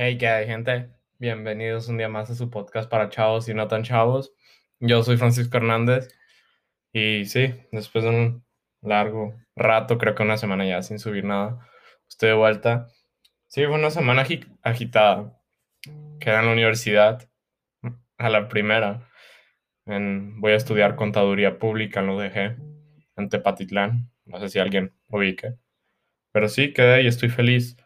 Hey, ¿qué hay, gente? Bienvenidos un día más a su podcast para chavos y no tan chavos. Yo soy Francisco Hernández y sí, después de un largo rato, creo que una semana ya sin subir nada, estoy de vuelta. Sí, fue una semana agitada. Quedé en la universidad a la primera. voy a estudiar contaduría pública en dejé en Tepatitlán. No sé si alguien ubique. Pero sí, quedé y estoy feliz.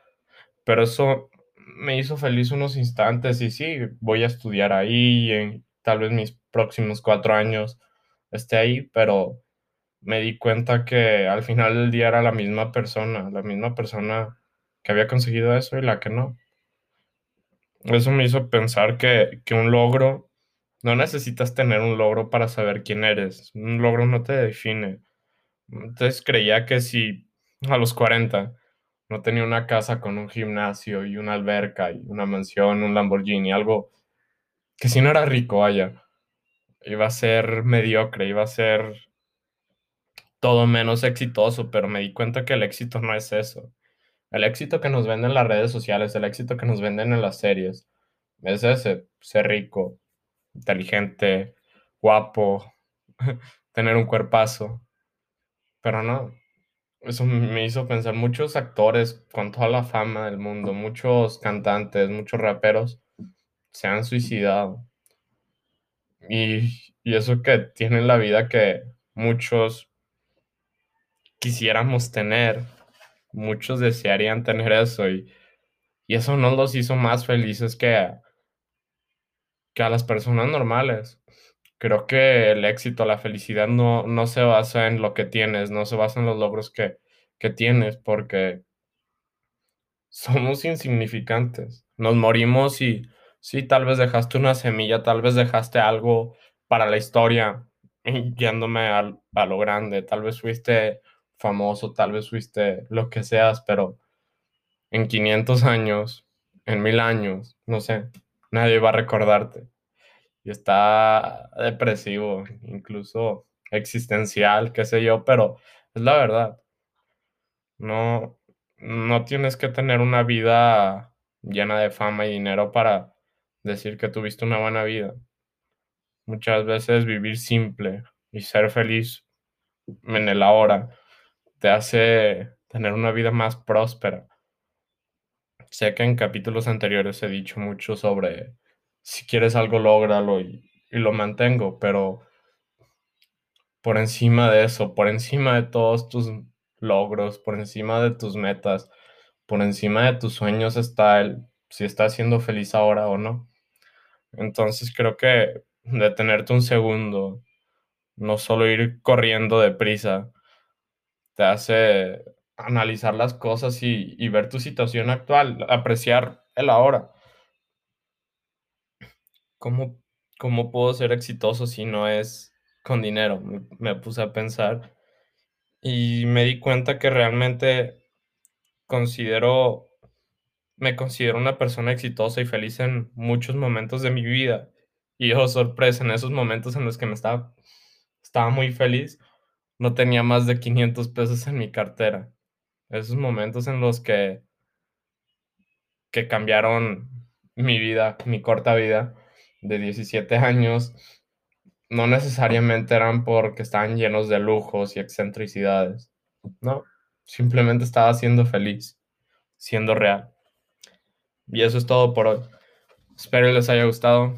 Pero eso me hizo feliz unos instantes y sí, voy a estudiar ahí en tal vez mis próximos cuatro años esté ahí, pero me di cuenta que al final del día era la misma persona, la misma persona que había conseguido eso y la que no. Eso me hizo pensar que, que un logro, no necesitas tener un logro para saber quién eres, un logro no te define. Entonces creía que si a los 40 no tenía una casa con un gimnasio y una alberca y una mansión, un Lamborghini, algo que si no era rico, vaya, iba a ser mediocre, iba a ser todo menos exitoso, pero me di cuenta que el éxito no es eso. El éxito que nos venden las redes sociales, el éxito que nos venden en las series, es ese, ser rico, inteligente, guapo, tener un cuerpazo. Pero no, eso me hizo pensar, muchos actores con toda la fama del mundo, muchos cantantes, muchos raperos se han suicidado. Y, y eso que tienen la vida que muchos quisiéramos tener, muchos desearían tener eso y, y eso no los hizo más felices que que a las personas normales creo que el éxito, la felicidad no, no se basa en lo que tienes, no se basa en los logros que, que tienes, porque somos insignificantes. Nos morimos y sí, tal vez dejaste una semilla, tal vez dejaste algo para la historia, yéndome a, a lo grande, tal vez fuiste famoso, tal vez fuiste lo que seas, pero en 500 años, en mil años, no sé, nadie va a recordarte y está depresivo, incluso existencial, qué sé yo, pero es la verdad. No, no tienes que tener una vida llena de fama y dinero para decir que tuviste una buena vida. Muchas veces vivir simple y ser feliz en el ahora te hace tener una vida más próspera. Sé que en capítulos anteriores he dicho mucho sobre si quieres algo, lógralo y, lo mantengo, pero por encima de eso, por encima de todos tus logros, por encima de tus metas, por encima de tus sueños está el si estás siendo feliz ahora o no. Entonces creo que detenerte un segundo, no solo ir corriendo deprisa, te hace analizar las cosas y ver tu situación actual, apreciar el ahora. ¿Cómo, cómo puedo ser exitoso si no es con dinero? Me, puse a pensar y me di cuenta que realmente considero, me considero una persona exitosa y feliz en muchos momentos de mi vida. Y oh, sorpresa, en esos momentos en los que me estaba, estaba muy feliz, no tenía más de 500 pesos en mi cartera. Esos momentos en los que, que cambiaron mi vida, mi corta vida, de 17 años no necesariamente eran porque estaban llenos de lujos y excentricidades. No, simplemente estaba siendo feliz, siendo real. Y eso es todo por hoy. Espero les haya gustado.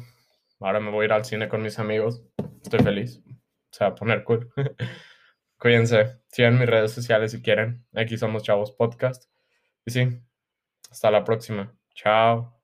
Ahora me voy a ir al cine con mis amigos. Estoy feliz. Se va a poner cool. Cuídense. Sigan mis redes sociales si quieren. Aquí somos Chavos Podcast. Y sí, hasta la próxima. Chao.